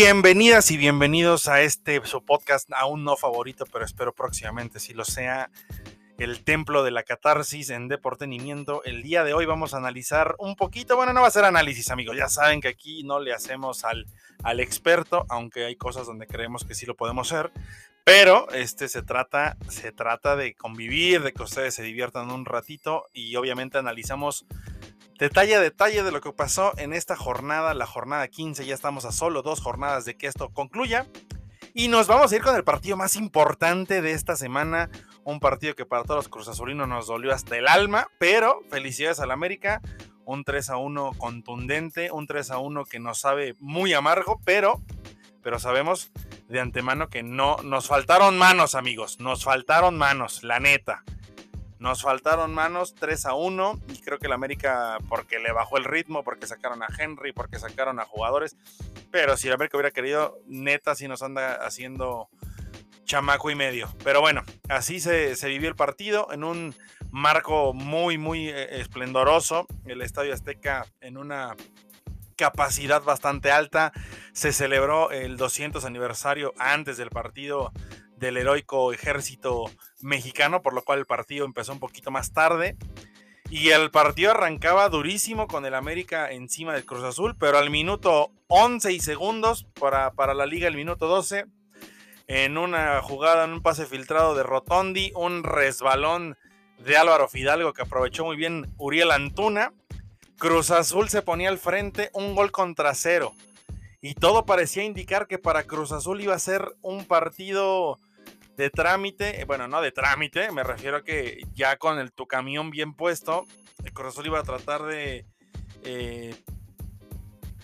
Bienvenidas y bienvenidos a este su podcast aún no favorito, pero espero próximamente si lo sea, el templo de la catarsis en deportenimiento. El día de hoy vamos a analizar un poquito, bueno, no va a ser análisis, amigos, ya saben que aquí no le hacemos al, al experto, aunque hay cosas donde creemos que sí lo podemos hacer, pero este se trata, se trata de convivir, de que ustedes se diviertan un ratito y obviamente analizamos detalle a detalle de lo que pasó en esta jornada, la jornada 15. Ya estamos a solo dos jornadas de que esto concluya. Y nos vamos a ir con el partido más importante de esta semana. Un partido que para todos los Cruz Azulinos nos dolió hasta el alma. Pero felicidades al América. Un 3 a 1 contundente. Un 3 a 1 que nos sabe muy amargo. Pero, pero sabemos de antemano que no nos faltaron manos, amigos. Nos faltaron manos, la neta. Nos faltaron manos 3 a 1 y creo que el América, porque le bajó el ritmo, porque sacaron a Henry, porque sacaron a jugadores, pero si el América hubiera querido, neta, si nos anda haciendo chamaco y medio. Pero bueno, así se, vivió el partido en un marco muy, muy eh, esplendoroso. El Estadio Azteca en una capacidad bastante alta. Se celebró el 200 aniversario antes del partido del heroico ejército mexicano, por lo cual el partido empezó un poquito más tarde. Y el partido arrancaba durísimo con el América encima del Cruz Azul, pero al minuto 11 y segundos para, para la liga, el minuto 12, en una jugada, en un pase filtrado de Rotondi, un resbalón de Álvaro Fidalgo que aprovechó muy bien Uriel Antuna. Cruz Azul se ponía al frente, un gol contra cero. Y todo parecía indicar que para Cruz Azul iba a ser un partido de trámite, bueno, no de trámite, me refiero a que ya con el, tu camión bien puesto, el Cruz Azul iba a tratar de, eh,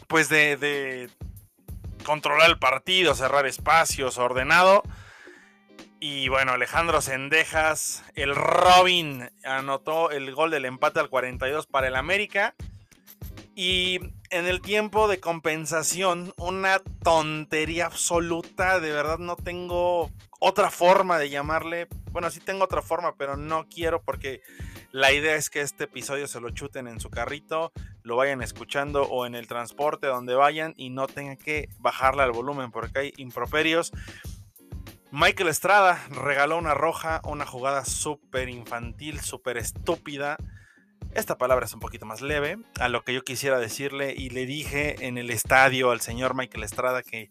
pues de, de, controlar el partido, cerrar espacios, ordenado. Y bueno, Alejandro Sendejas, el Robin, anotó el gol del empate al 42 para el América. Y en el tiempo de compensación, una tontería absoluta, de verdad no tengo otra forma de llamarle. Bueno, sí tengo otra forma, pero no quiero porque la idea es que este episodio se lo chuten en su carrito, lo vayan escuchando o en el transporte donde vayan y no tengan que bajarle al volumen porque hay improperios. Michael Estrada regaló una roja, una jugada súper infantil, súper estúpida esta palabra es un poquito más leve a lo que yo quisiera decirle y le dije en el estadio al señor Michael Estrada que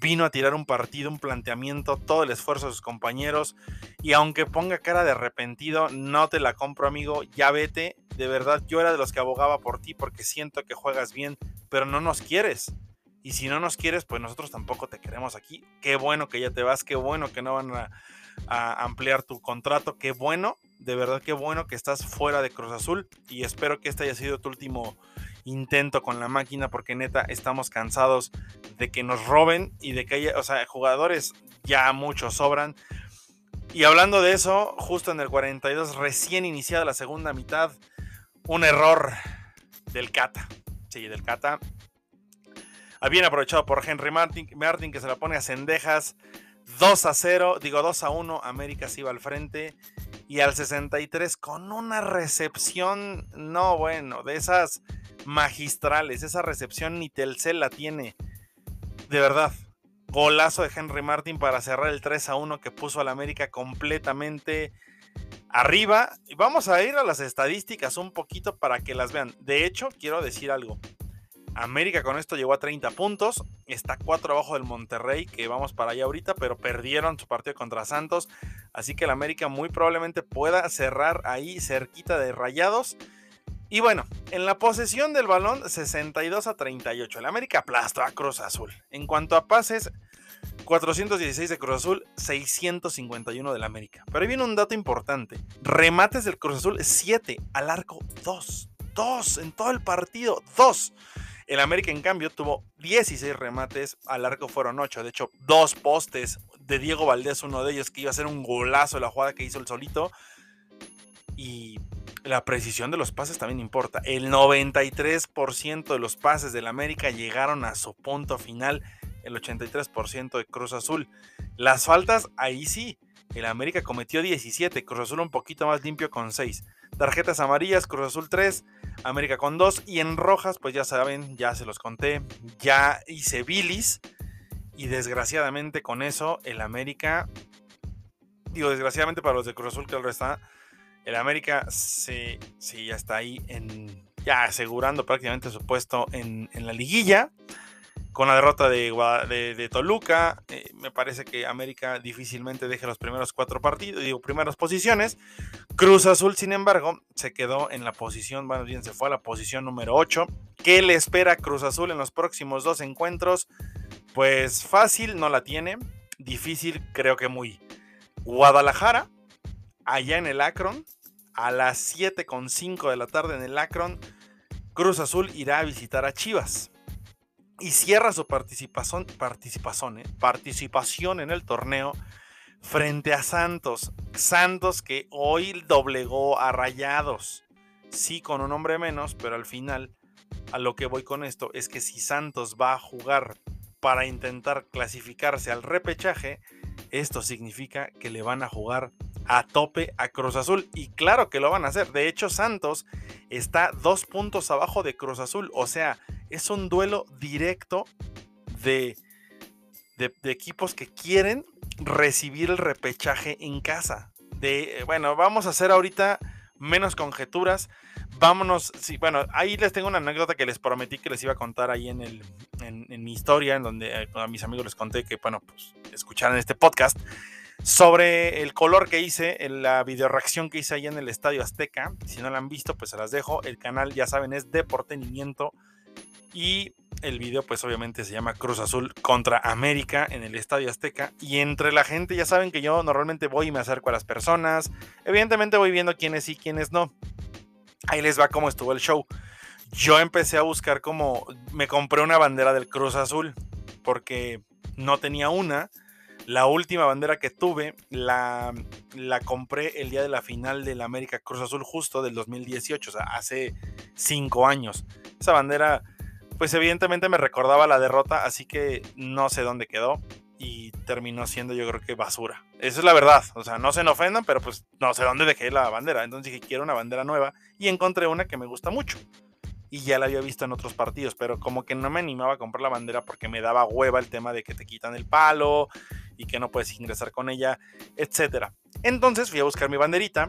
vino a tirar un partido, un planteamiento, todo el esfuerzo de sus compañeros y aunque ponga cara de arrepentido, no te la compro amigo, ya vete, de verdad yo era de los que abogaba por ti porque siento que juegas bien, pero no nos quieres. Y si no nos quieres, pues nosotros tampoco te queremos aquí. Qué bueno que ya te vas, qué bueno que no van a, ampliar tu contrato, qué bueno de verdad qué bueno que estás fuera de Cruz Azul y espero que este haya sido tu último intento con la máquina porque neta estamos cansados de que nos roben y de que haya, o sea, jugadores ya muchos sobran. Y hablando de eso, justo en el 42, recién iniciada la segunda mitad, un error del Cata. Sí, del Cata. Bien aprovechado por Henry Martin, Martin que se la pone a cendejas. 2 a 0, digo 2 a 1, América se iba al frente y al 63 con una recepción, no bueno, de esas magistrales, esa recepción ni Telcel la tiene. De verdad, golazo de Henry Martin para cerrar el 3 a 1 que puso al América completamente arriba. Vamos a ir a las estadísticas un poquito para que las vean. De hecho, quiero decir algo. América con esto llegó a 30 puntos, está 4 abajo del Monterrey, que vamos para allá ahorita, pero perdieron su partido contra Santos, así que el América muy probablemente pueda cerrar ahí cerquita de Rayados. Y bueno, en la posesión del balón 62 a 38, el América aplastó a Cruz Azul. En cuanto a pases, 416 de Cruz Azul, 651 del América. Pero ahí viene un dato importante. Remates del Cruz Azul, 7 al arco 2. 2 en todo el partido, 2. El América, en cambio, tuvo 16 remates, al arco fueron 8. De hecho, dos postes de Diego Valdés, uno de ellos que iba a ser un golazo la jugada que hizo el solito. Y la precisión de los pases también importa. El 93% de los pases del América llegaron a su punto final, el 83% de Cruz Azul. Las faltas, ahí sí, el América cometió 17, Cruz Azul un poquito más limpio con 6. Tarjetas amarillas, Cruz Azul 3, América con 2. Y en rojas, pues ya saben, ya se los conté, ya hice bilis. Y desgraciadamente con eso, el América, digo desgraciadamente para los de Cruz Azul, que ahora está, el América sí, sí, ya está ahí en, ya asegurando prácticamente su puesto en, en la liguilla con la derrota de, Toluca, eh, me parece que América difícilmente deje los primeros cuatro partidos, digo, primeras posiciones. Cruz Azul, sin embargo, se quedó en la posición, bueno, bien, se fue a la posición número 8. ¿Qué le espera Cruz Azul en los próximos dos encuentros? Pues fácil no la tiene, difícil creo que muy. Guadalajara, allá en el Akron, a las 7.5 de la tarde en el Akron, Cruz Azul irá a visitar a Chivas y cierra su participación, participación, ¿eh? participación en el torneo frente a Santos. Santos que hoy doblegó a Rayados. Sí, con un hombre menos, pero al final a lo que voy con esto es que si Santos va a jugar para intentar clasificarse al repechaje, esto significa que le van a jugar a tope a Cruz Azul. Y claro que lo van a hacer. De hecho, Santos está dos puntos abajo de Cruz Azul. O sea, es un duelo directo de, de, equipos que quieren recibir el repechaje en casa. De, eh, bueno, vamos a hacer ahorita menos conjeturas. Vámonos, sí, bueno, ahí les tengo una anécdota que les prometí que les iba a contar ahí en, el, en, mi historia, en donde eh, a mis amigos les conté que, bueno, pues escucharan este podcast sobre el color que hice la video reacción que hice ahí en el Estadio Azteca. Si no la han visto, pues se las dejo. El canal, ya saben, es Deportenimiento y el video, pues obviamente se llama Cruz Azul contra América en el Estadio Azteca. Y entre la gente, ya saben que yo normalmente voy y me acerco a las personas. Evidentemente voy viendo quiénes sí, quiénes no. Ahí les va cómo estuvo el show. Yo empecé a buscar como. Me compré una bandera del Cruz Azul. Porque no tenía una. La última bandera que tuve la, la compré el día de la final del América Cruz Azul, justo del 2018, o sea, hace cinco años. Esa bandera pues evidentemente me recordaba la derrota, así que no sé dónde quedó y terminó siendo yo creo que basura. Esa es la verdad, o sea, no se me ofendan, pero pues no sé dónde dejé la bandera. Entonces dije, quiero una bandera nueva y encontré una que me gusta mucho. Y ya la había visto en otros partidos, pero como que no me animaba a comprar la bandera porque me daba hueva el tema de que te quitan el palo y que no puedes ingresar con ella, etc. Entonces fui a buscar mi banderita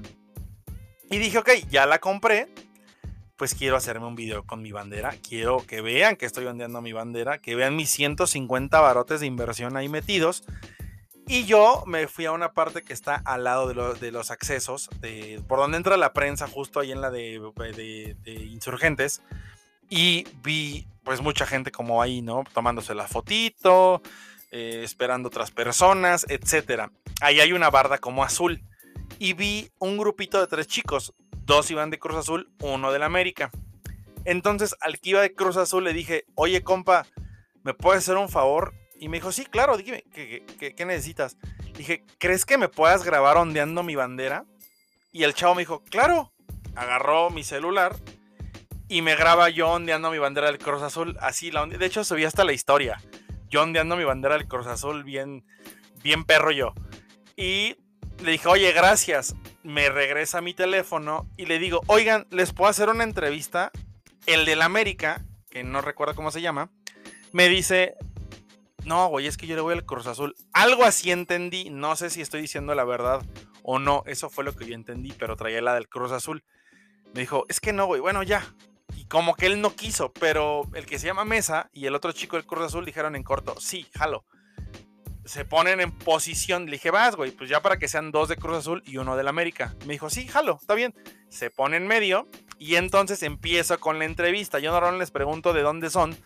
y dije, ok, ya la compré, pues quiero hacerme un video con mi bandera. Quiero que vean que estoy vendiendo mi bandera, que vean mis 150 barotes de inversión ahí metidos. Y yo me fui a una parte que está al lado de, los accesos, de, por donde entra la prensa, justo ahí en la de, insurgentes. Y vi pues mucha gente como ahí, ¿no? Tomándose la fotito, eh, esperando otras personas, etc. Ahí hay una barda como azul. Y vi un grupito de tres chicos, dos iban de Cruz Azul, uno del América. Entonces al que iba de Cruz Azul le dije, oye compa, ¿me puedes hacer un favor? Y me dijo, sí, claro, dime, ¿qué, necesitas? Dije, ¿crees que me puedas grabar ondeando mi bandera? Y el chavo me dijo, claro. Agarró mi celular y me graba yo ondeando mi bandera del Cruz Azul. Así, la de hecho subí hasta la historia. Yo ondeando mi bandera del Cruz Azul, bien, bien perro yo. Y le dije, oye, gracias me regresa mi teléfono y le digo, oigan, ¿les puedo hacer una entrevista? El del América, que no recuerdo cómo se llama, me dice, no, güey, es que yo le voy al Cruz Azul. Algo así entendí, no sé si estoy diciendo la verdad o no, eso fue lo que yo entendí, pero traía la del Cruz Azul. Me dijo, es que no, güey, bueno, ya. Como que él no quiso, pero el que se llama Mesa y el otro chico del Cruz Azul dijeron en corto, sí, jalo se ponen en posición. Le dije, vas, güey, pues ya para que sean dos de Cruz Azul y uno del América. Me dijo, sí, jalo, está bien. Se pone en medio y entonces empiezo con la entrevista. Yo normalmente les pregunto de dónde son,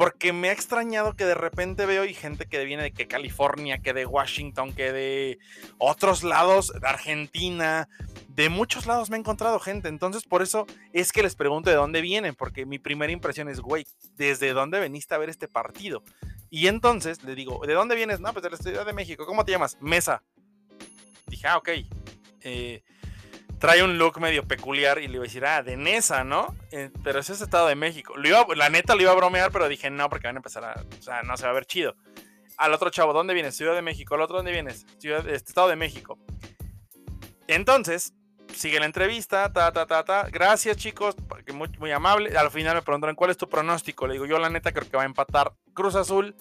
porque me ha extrañado que de repente veo y gente que viene de California, que de Washington, que de otros lados, de Argentina, de muchos lados me he encontrado gente. Entonces, por eso es que les pregunto de dónde vienen, porque mi primera impresión es, güey, ¿desde dónde veniste a ver este partido? Y entonces le digo, ¿de dónde vienes? No, pues de la Ciudad de México. ¿Cómo te llamas? Mesa. Dije, ah, ok. Eh, trae un look medio peculiar y le iba a decir, ah, de Nesa, ¿no? Eh, pero ese es Estado de México. la neta lo iba a bromear, pero dije, no, porque van a empezar a, o sea, no se va a ver chido. Al otro chavo, ¿dónde vienes? Ciudad de México. Al otro, ¿dónde vienes? Ciudad, este, Estado de México. Entonces, sigue la entrevista, ta, ta, ta, ta. Gracias, chicos, muy, muy amable. Al final me preguntaron, ¿cuál es tu pronóstico? Le digo, yo la neta creo que va a empatar Cruz Azul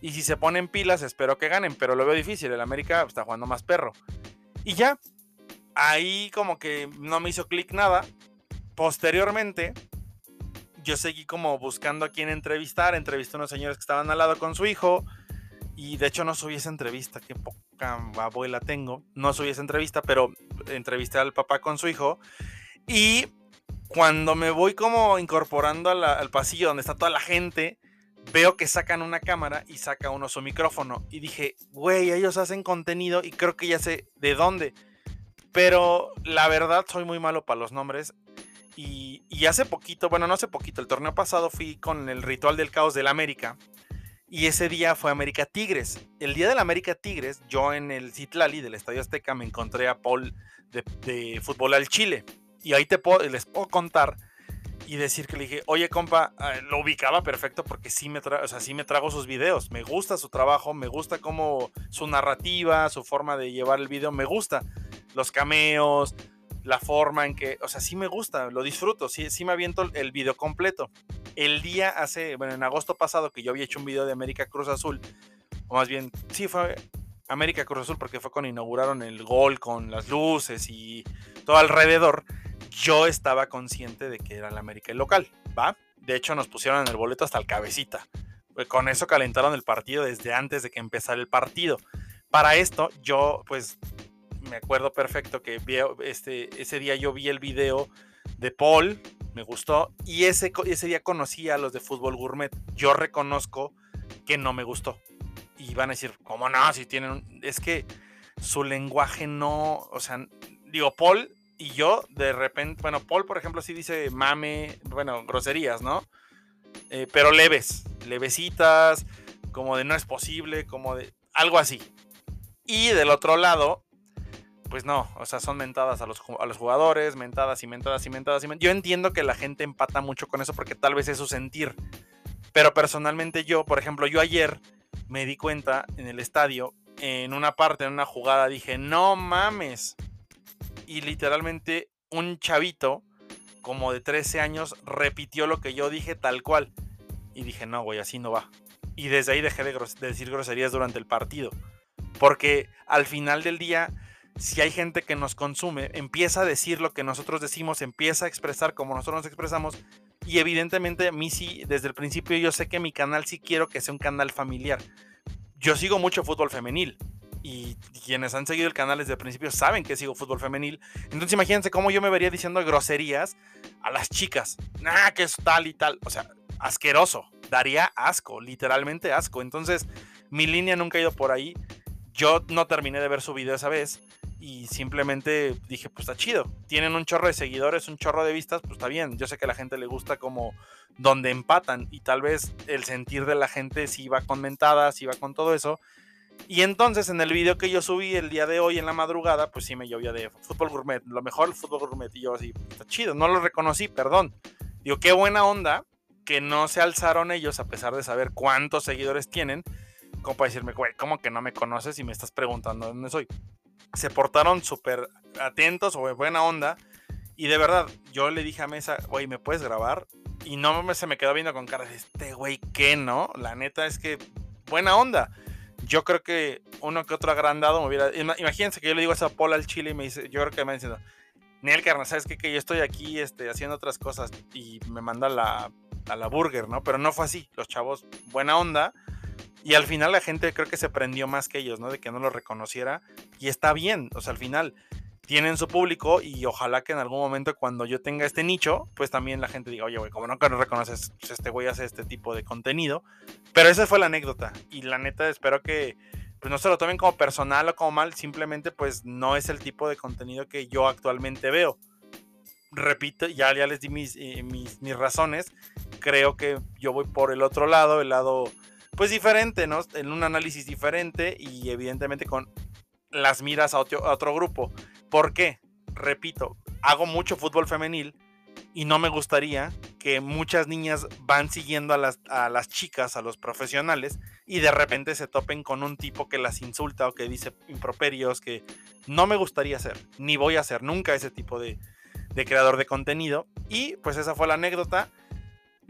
Y si se ponen pilas, espero que ganen, pero lo veo difícil. El América está jugando más perro. Y ya, ahí como que no me hizo clic nada. Posteriormente, yo seguí como buscando a quién entrevistar. Entrevisté a unos señores que estaban al lado con su hijo. Y de hecho no subí esa entrevista, qué poca abuela tengo. No subí esa entrevista, pero entrevisté al papá con su hijo. Y cuando me voy como incorporando al pasillo donde está toda la gente, veo que sacan una cámara y saca uno su micrófono. Y dije, güey, ellos hacen contenido y creo que ya sé de dónde. Pero la verdad soy muy malo para los nombres. Y, hace poquito, bueno, no hace poquito, el torneo pasado fui con el ritual del caos del América. Y ese día fue América Tigres. El día del América Tigres, yo en el Citlali del Estadio Azteca me encontré a Paul de, Fútbol al Chile. Y ahí te puedo, les puedo contar y decir que le dije, oye compa, ah, lo ubicaba perfecto porque sí me, o sea, sí me trago sus videos, me gusta su trabajo, me gusta como su narrativa, su forma de llevar el video, me gusta los cameos, la forma en que, o sea, sí me gusta, lo disfruto, sí, sí me aviento el video completo. El día hace, bueno, en agosto pasado que yo había hecho un video de América Cruz Azul, o más bien, sí fue América Cruz Azul porque fue cuando inauguraron el gol con las luces y todo alrededor, yo estaba consciente de que era la América el local, ¿va? De hecho nos pusieron en el boleto hasta el cabecita. Pues con eso calentaron el partido desde antes de que empezara el partido. Para esto, yo pues me acuerdo perfecto que este, ese día yo vi el video de Paul, me gustó, y ese, ese día conocí a los de Fútbol Gourmet. Yo reconozco que no me gustó. Y van a decir, ¿cómo no? Si tienen... Es que su lenguaje no, o sea, digo, Paul y yo de repente, bueno, Paul, por ejemplo, sí dice mame, bueno, groserías, ¿no? Eh, pero leves, levecitas, como de no es posible, como de algo así. Y del otro lado, pues no, o sea, son mentadas a los, a los jugadores, mentadas y mentadas y mentadas y mentadas. Yo entiendo que la gente empata mucho con eso porque tal vez es su sentir. Pero personalmente yo, por ejemplo, yo ayer me di cuenta en el estadio, en una parte, en una jugada, dije, no mames. Y literalmente un chavito, como de 13 años, repitió lo que yo dije tal cual. Y dije, no, güey, así no va. Y desde ahí dejé de, de decir groserías durante el partido. Porque al final del día si hay gente que nos consume, empieza a decir lo que nosotros decimos, empieza a expresar como nosotros nos expresamos. Y evidentemente a mí sí, desde el principio yo sé que mi canal sí quiero que sea un canal familiar. Yo sigo mucho fútbol femenil. Y quienes han seguido el canal desde el principio saben que sigo fútbol femenil. Entonces imagínense cómo yo me vería diciendo groserías a las chicas. Nah, que es tal y tal. O sea, asqueroso. Daría asco, literalmente asco. Entonces, mi línea nunca ha ido por ahí. Yo no terminé de ver su video esa vez y simplemente dije, pues está chido. Tienen un chorro de seguidores, un chorro de vistas, pues está bien. Yo sé que a la gente le gusta como donde empatan y tal vez el sentir de la gente si va con mentadas, si va con todo eso. Y entonces en el video que yo subí el día de hoy en la madrugada, pues sí me llovía de fútbol gourmet, lo mejor fútbol gourmet. Y yo así, está chido, no lo reconocí, perdón. Digo, qué buena onda que no se alzaron ellos a pesar de saber cuántos seguidores tienen, como para decirme, güey, ¿cómo que no me conoces y me estás preguntando dónde soy? Se portaron súper atentos o buena onda. Y de verdad, yo le dije a Mesa, güey, ¿me puedes grabar? Y no se me quedó viendo con cara de este güey, ¿qué no? La neta es que buena onda. Yo creo que uno que otro agrandado me hubiera. Imagínense que yo le digo a esa Paul al chile y me dice, yo creo que me diciendo, Niel carnal, ¿sabes qué? Que yo estoy aquí este, haciendo otras cosas y me manda la, a la burger, ¿no? Pero no fue así. Los chavos, buena onda y al final la gente creo que se prendió más que ellos, ¿no? De que no lo reconociera. Y está bien, o sea, al final tienen su público y ojalá que en algún momento cuando yo tenga este nicho, pues también la gente diga, oye, güey, como no reconoces, pues este güey hace este tipo de contenido. Pero esa fue la anécdota. Y la neta espero que pues no se lo tomen como personal o como mal, simplemente pues no es el tipo de contenido que yo actualmente veo. Repito, ya, ya les di mis, eh, mis, mis razones. Creo que yo voy por el otro lado, el lado pues diferente, ¿no? En un análisis diferente y evidentemente con las miras a otro, grupo. ¿Por qué? Repito, hago mucho fútbol femenil y no me gustaría que muchas niñas van siguiendo a las, a las, chicas, a los profesionales, y de repente se topen con un tipo que las insulta o que dice improperios, que no me gustaría hacer, ni voy a hacer nunca ese tipo de, de creador de contenido. Y pues esa fue la anécdota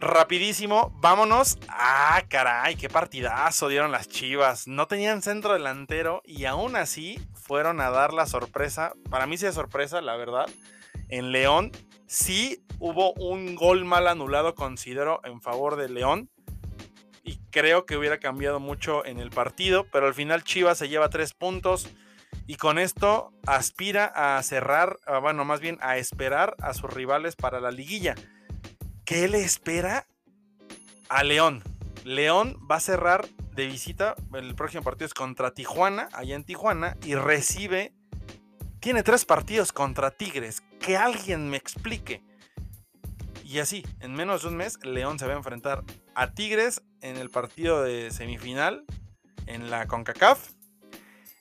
rapidísimo, vámonos. Ah, caray, qué partidazo dieron las Chivas. No tenían centro delantero y aún así fueron a dar la sorpresa. Para mí sí es sorpresa, la verdad. En León sí hubo un gol mal anulado, considero, en favor de León. Y creo que hubiera cambiado mucho en el partido, pero al final Chivas se lleva tres puntos y con esto aspira a cerrar, ah, bueno, más bien a esperar a sus rivales para la liguilla. ¿Qué le espera a León? León va a cerrar de visita, el próximo partido es contra Tijuana, allá en Tijuana, y recibe, tiene tres partidos contra Tigres, que alguien me explique. Y así, en menos de un mes, León se va a enfrentar a Tigres en el partido de semifinal en la CONCACAF,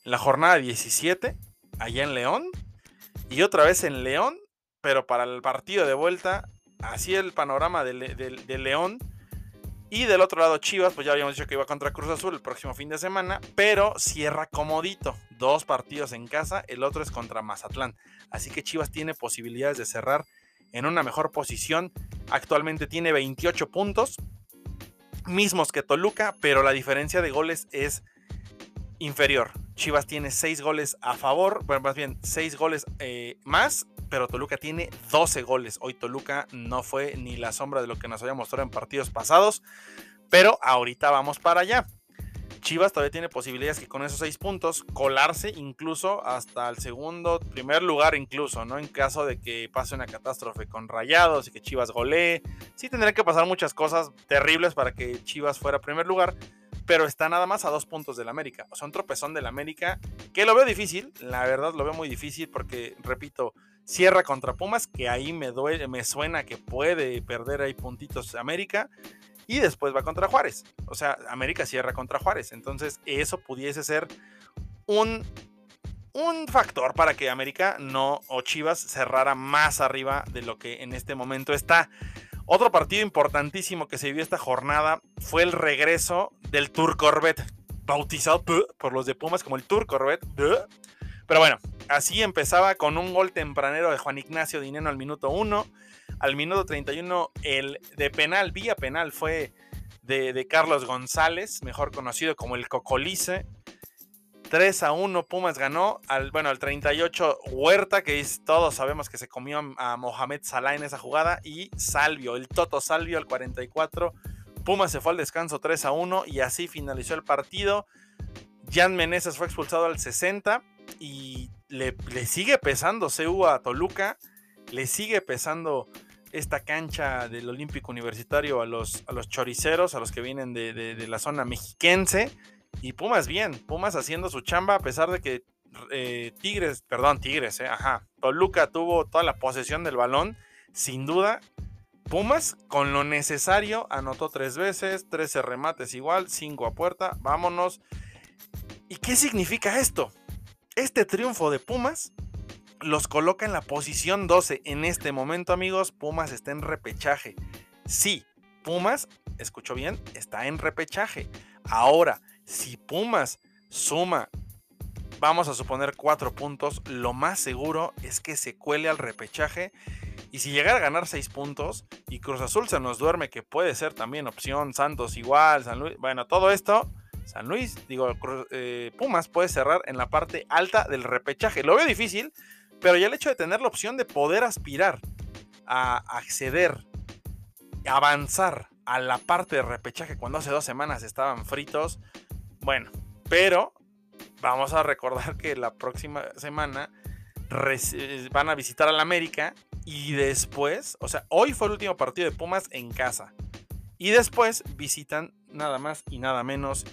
en la jornada 17, allá en León, y otra vez en León, pero para el partido de vuelta así el panorama de, León. Y del otro lado, Chivas, pues ya habíamos dicho que iba contra Cruz Azul el próximo fin de semana, pero cierra comodito. Dos partidos en casa, el otro es contra Mazatlán. Así que Chivas tiene posibilidades de cerrar en una mejor posición. Actualmente tiene 28 puntos, mismos que Toluca, pero la diferencia de goles es inferior. Chivas tiene 6 goles a favor, bueno, más bien 6 goles eh, más pero Toluca tiene 12 goles. Hoy Toluca no fue ni la sombra de lo que nos había mostrado en partidos pasados, pero ahorita vamos para allá. Chivas todavía tiene posibilidades que con esos 6 puntos colarse incluso hasta el segundo, primer lugar incluso, ¿no? En caso de que pase una catástrofe con Rayados y que Chivas golee. Sí tendría que pasar muchas cosas terribles para que Chivas fuera primer lugar, pero está nada más a dos puntos del América. O sea, un tropezón del América, que lo veo difícil, la verdad lo veo muy difícil porque, repito, Cierra contra Pumas, que ahí me duele, me suena que puede perder ahí puntitos América. Y después va contra Juárez. O sea, América cierra contra Juárez. Entonces, eso pudiese ser un, un factor para que América no o Chivas cerrara más arriba de lo que en este momento está. Otro partido importantísimo que se vio esta jornada fue el regreso del Tour Corvette, bautizado por los de Pumas como el Tour Corvette. Pero bueno, así empezaba con un gol tempranero de Juan Ignacio Dineno al minuto 1. Al minuto 31, el de penal, vía penal, fue de, Carlos González, mejor conocido como el Cocolice. 3 a 1, Pumas ganó. Al, bueno, al 38, Huerta, que todos sabemos que se comió a Mohamed Salah en esa jugada. Y Salvio, el Toto Salvio, al 44. Pumas se fue al descanso 3 a 1 y así finalizó el partido. Jan Meneses fue expulsado al 60 y le, sigue pesando CU a Toluca, le sigue pesando esta cancha del Olímpico Universitario a los, a los choriceros, a los que vienen de, la zona mexiquense. Y Pumas bien, Pumas haciendo su chamba a pesar de que eh, Tigres, perdón, Tigres, eh, ajá, Toluca tuvo toda la posesión del balón, sin duda. Pumas con lo necesario anotó tres veces, 13 remates igual, 5 a puerta, vámonos. ¿Y qué significa esto? Este triunfo de Pumas los coloca en la posición 12. En este momento, amigos, Pumas está en repechaje. Sí, Pumas, escucho bien, está en repechaje. Ahora, si Pumas suma, vamos a suponer cuatro puntos, lo más seguro es que se cuele al repechaje. Y si llegara a ganar seis puntos y Cruz Azul se nos duerme, que puede ser también opción, Santos igual, San Luis, bueno, todo esto San Luis, digo, eh, Pumas puede cerrar en la parte alta del repechaje. Lo veo difícil, pero ya el hecho de tener la opción de poder aspirar a acceder, avanzar a la parte de repechaje cuando hace dos semanas estaban fritos, bueno, pero vamos a recordar que la próxima semana van a visitar al América y después, o sea, hoy fue el último partido de Pumas en casa. Y después visitan nada más y nada menos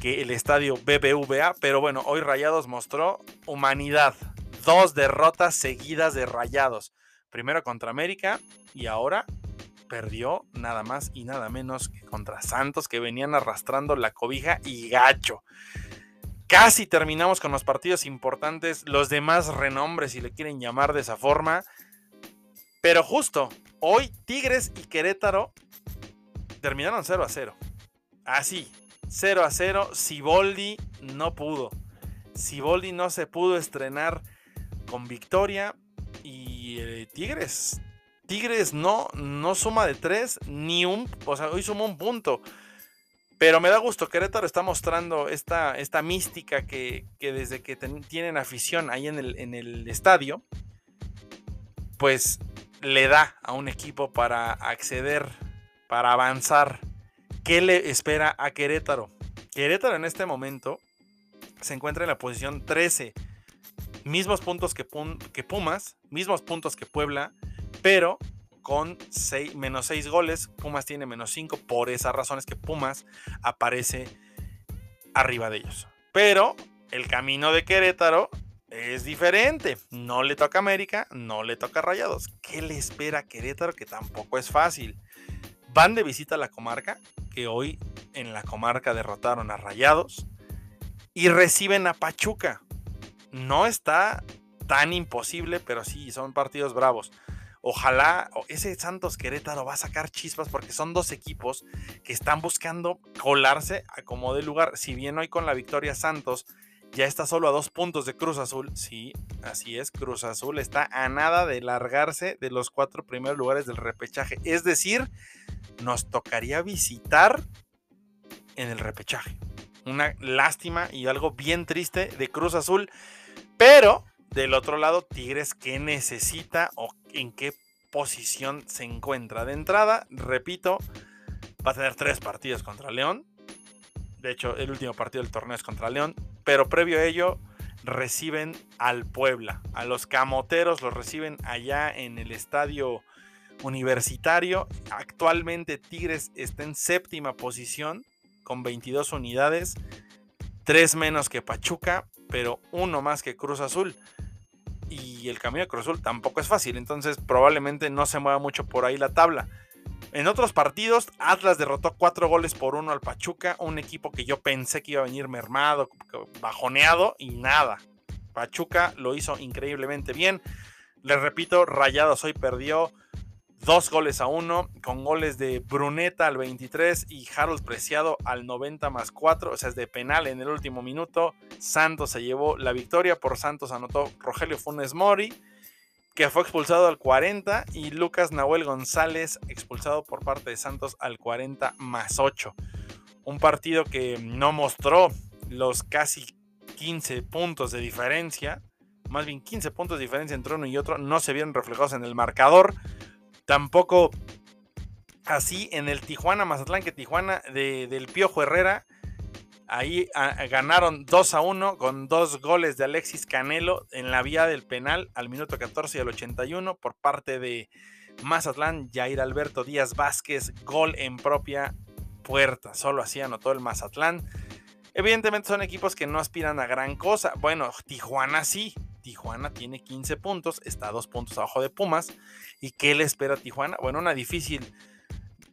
que el estadio BBVA, pero bueno, hoy Rayados mostró humanidad. Dos derrotas seguidas de Rayados. Primero contra América y ahora perdió nada más y nada menos que contra Santos que venían arrastrando la cobija y gacho. Casi terminamos con los partidos importantes, los demás renombres si le quieren llamar de esa forma. Pero justo, hoy Tigres y Querétaro terminaron 0 a 0. Así, 0 a 0. Siboldi no pudo. Siboldi no se pudo estrenar con victoria. Y eh, Tigres. Tigres no, no suma de tres, ni un, o sea, hoy sumó un punto. Pero me da gusto, Querétaro está mostrando esta, esta mística que, desde que tienen afición ahí en el, en el estadio, pues le da a un equipo para acceder, para avanzar. ¿Qué le espera a Querétaro? Querétaro en este momento se encuentra en la posición 13. Mismos puntos que, que Pumas, mismos puntos que Puebla, pero con menos 6 goles. Pumas tiene menos 5. Por esas razones que Pumas aparece arriba de ellos. Pero el camino de Querétaro es diferente. No le toca América, no le toca Rayados. ¿Qué le espera a Querétaro? Que tampoco es fácil. Van de visita a la comarca, que hoy en la comarca derrotaron a Rayados. Y reciben a Pachuca. No está tan imposible, pero sí, son partidos bravos. Ojalá ese Santos Querétaro va a sacar chispas porque son dos equipos que están buscando colarse a como de lugar. Si bien hoy con la victoria Santos ya está solo a dos puntos de Cruz Azul, sí, así es, Cruz Azul está a nada de largarse de los cuatro primeros lugares del repechaje. Es decir, nos tocaría visitar en el repechaje. Una lástima y algo bien triste de Cruz Azul, pero del otro lado, Tigres, ¿qué necesita o en qué posición se encuentra? De entrada, repito, va a tener tres partidos contra León. De hecho, el último partido del torneo es contra León. Pero previo a ello, reciben al Puebla. A los camoteros los reciben allá en el estadio universitario. Actualmente Tigres está en séptima posición con 22 unidades. Tres menos que Pachuca, pero uno más que Cruz Azul y el camino de Cruz Azul tampoco es fácil, entonces probablemente no se mueva mucho por ahí la tabla. En otros partidos, Atlas derrotó cuatro goles por uno al Pachuca, un equipo que yo pensé que iba a venir mermado, bajoneado y nada. Pachuca lo hizo increíblemente bien. Les repito, Rayados hoy perdió dos goles a uno, con goles de Bruneta al 23 y Harold Preciado al 90 más 4, o sea, es de penal en el último minuto. Santos se llevó la victoria, por Santos anotó Rogelio Funes Mori, que fue expulsado al 40, y Lucas Nahuel González expulsado por parte de Santos al 40 más 8. Un partido que no mostró los casi 15 puntos de diferencia, más bien 15 puntos de diferencia entre uno y otro, no se vieron reflejados en el marcador Tampoco así en el Tijuana Mazatlán, que Tijuana de, del Piojo Herrera. Ahí ah, ganaron 2 a 1 con dos goles de Alexis Canelo en la vía del penal al minuto 14 y al 81 por parte de Mazatlán. Jair Alberto Díaz Vázquez, gol en propia puerta. Solo así anotó el Mazatlán. Evidentemente son equipos que no aspiran a gran cosa. Bueno, Tijuana sí. Tijuana tiene 15 puntos, está a dos puntos abajo de Pumas. ¿Y qué le espera a Tijuana? Bueno, una difícil.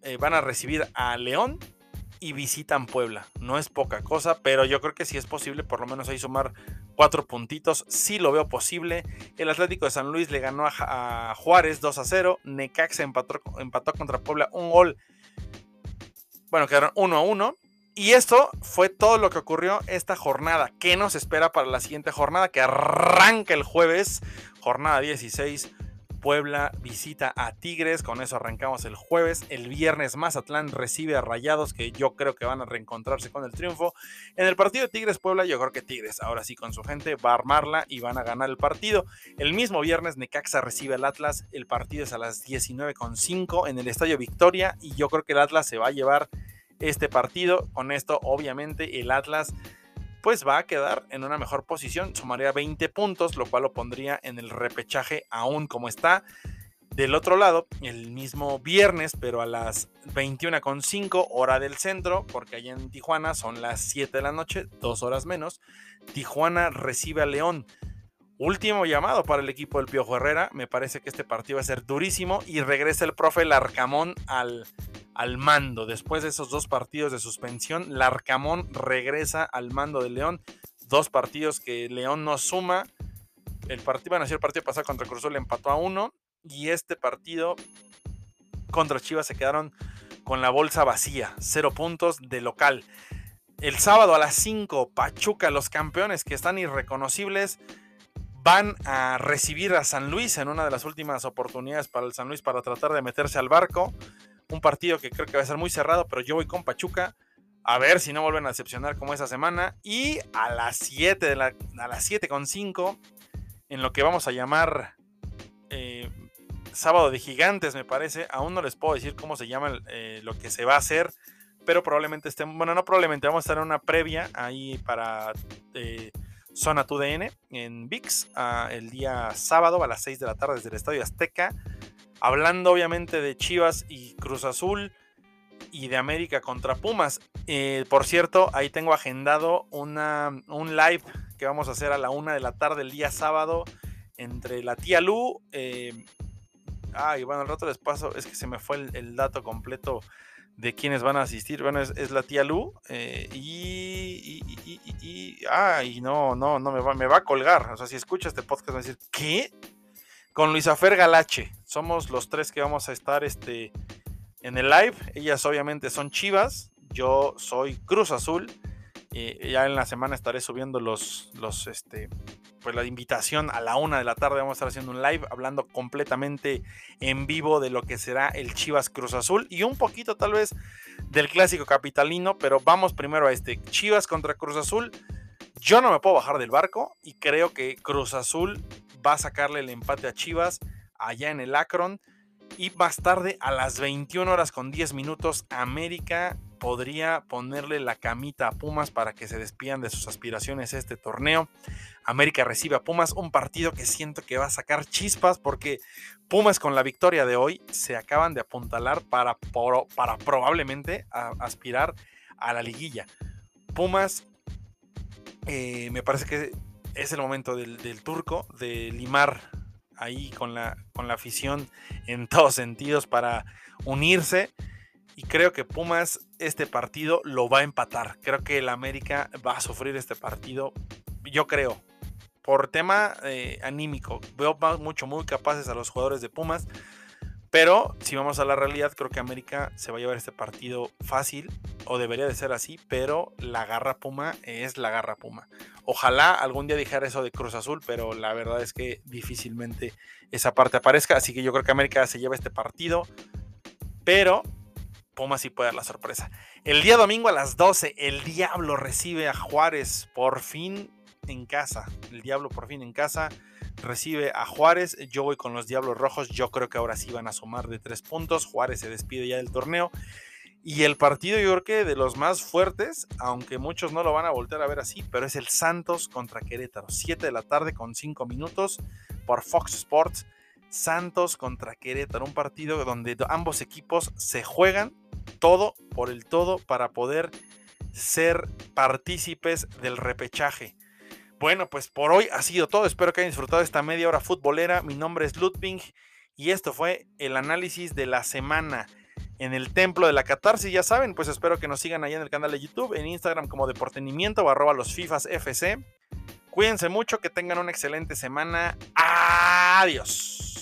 Eh, van a recibir a León y visitan Puebla. No es poca cosa, pero yo creo que sí es posible por lo menos ahí sumar cuatro puntitos. Sí lo veo posible. El Atlético de San Luis le ganó a, Juárez 2 a 0. Necaxa empató, empató contra Puebla un gol. Bueno, quedaron 1 a 1. Y esto fue todo lo que ocurrió esta jornada. ¿Qué nos espera para la siguiente jornada? Que arranca el jueves, jornada 16. Puebla visita a Tigres, con eso arrancamos el jueves. El viernes Mazatlán recibe a Rayados, que yo creo que van a reencontrarse con el triunfo. En el partido de Tigres-Puebla, yo creo que Tigres, ahora sí con su gente, va a armarla y van a ganar el partido. El mismo viernes Necaxa recibe al Atlas, el partido es a las 19.5 en el Estadio Victoria y yo creo que el Atlas se va a llevar este partido. Con esto, obviamente, el Atlas pues va a quedar en una mejor posición, sumaría 20 puntos, lo cual lo pondría en el repechaje aún como está. Del otro lado, el mismo viernes, pero a las 21.5 hora del centro, porque allá en Tijuana son las 7 de la noche, dos horas menos, Tijuana recibe a León. Último llamado para el equipo del Piojo Herrera. Me parece que este partido va a ser durísimo y regresa el profe Larcamón al, al mando. Después de esos dos partidos de suspensión, Larcamón regresa al mando de León. Dos partidos que León no suma. El partido, bueno, el partido pasado contra Cruzul empató a uno. Y este partido contra Chivas se quedaron con la bolsa vacía. Cero puntos de local. El sábado a las 5, Pachuca, los campeones que están irreconocibles van a recibir a San Luis en una de las últimas oportunidades para el San Luis para tratar de meterse al barco. Un partido que creo que va a ser muy cerrado, pero yo voy con Pachuca. A ver si no vuelven a decepcionar como esa semana. Y a las 7 de la, a las 7 con 5, en lo que vamos a llamar eh, sábado de gigantes, me parece. Aún no les puedo decir cómo se llama eh, lo que se va a hacer. Pero probablemente estén, bueno, no probablemente, vamos a estar en una previa ahí para eh, Zona 2DN en VIX el día sábado a las 6 de la tarde desde el Estadio Azteca. Hablando obviamente de Chivas y Cruz Azul y de América contra Pumas. Eh, por cierto, ahí tengo agendado una, un live que vamos a hacer a la una de la tarde el día sábado entre la tía Lu. Eh, ay, bueno, al rato les paso, es que se me fue el, dato completo de quienes van a asistir. Bueno, es, la tía Lu. Eh, y, y, y, ay, no, no, no me va, me va a colgar. O sea, si escucha este podcast, va a decir, ¿qué? Con Luisa Fer Galache. Somos los tres que vamos a estar este, en el live. Ellas obviamente son Chivas, yo soy Cruz Azul. y ya en la semana estaré subiendo los, los, este, pues la invitación a la una de la tarde. Vamos a estar haciendo un live hablando completamente en vivo de lo que será el Chivas Cruz Azul y un poquito tal vez del clásico capitalino, pero vamos primero a este Chivas contra Cruz Azul. Yo no me puedo bajar del barco y creo que Cruz Azul va a sacarle el empate a Chivas allá en el Akron. Y más tarde, a las 21 horas con 10 minutos, América podría ponerle la camita a Pumas para que se despidan de sus aspiraciones este torneo. América recibe a Pumas, un partido que siento que va a sacar chispas porque Pumas con la victoria de hoy se acaban de apuntalar para, para probablemente aspirar a la liguilla. Pumas, eh, me parece que es el momento del, del turco de limar ahí con la, con la afición en todos sentidos para unirse. Y creo que Pumas este partido lo va a empatar. Creo que el América va a sufrir este partido. Yo creo. Por tema eh, anímico. Veo mucho, muy capaces a los jugadores de Pumas. Pero si vamos a la realidad, creo que América se va a llevar este partido fácil, o debería de ser así, pero la garra Puma es la garra Puma. Ojalá algún día dijera eso de Cruz Azul, pero la verdad es que difícilmente esa parte aparezca, así que yo creo que América se lleva este partido, pero Puma sí puede dar la sorpresa. El día domingo a las 12, el Diablo recibe a Juárez por fin en casa. El Diablo por fin en casa recibe a Juárez. Yo voy con los Diablos Rojos. Yo creo que ahora sí van a sumar de tres puntos. Juárez se despide ya del torneo. Y el partido yo creo que de los más fuertes, aunque muchos no lo van a voltear a ver así, pero es el Santos contra Querétaro. 7 de la tarde con 5 minutos por Fox Sports. Santos contra Querétaro, un partido donde ambos equipos se juegan todo por el todo para poder ser partícipes del repechaje. Bueno, pues por hoy ha sido todo. Espero que hayan disfrutado esta media hora futbolera. Mi nombre es Ludwig y esto fue el análisis de la semana en el Templo de la Catarsis. Ya saben, pues espero que nos sigan allá en el canal de YouTube, en Instagram como Deportenimiento o arroba los FIFAs. Cuídense mucho, que tengan una excelente semana. Adiós.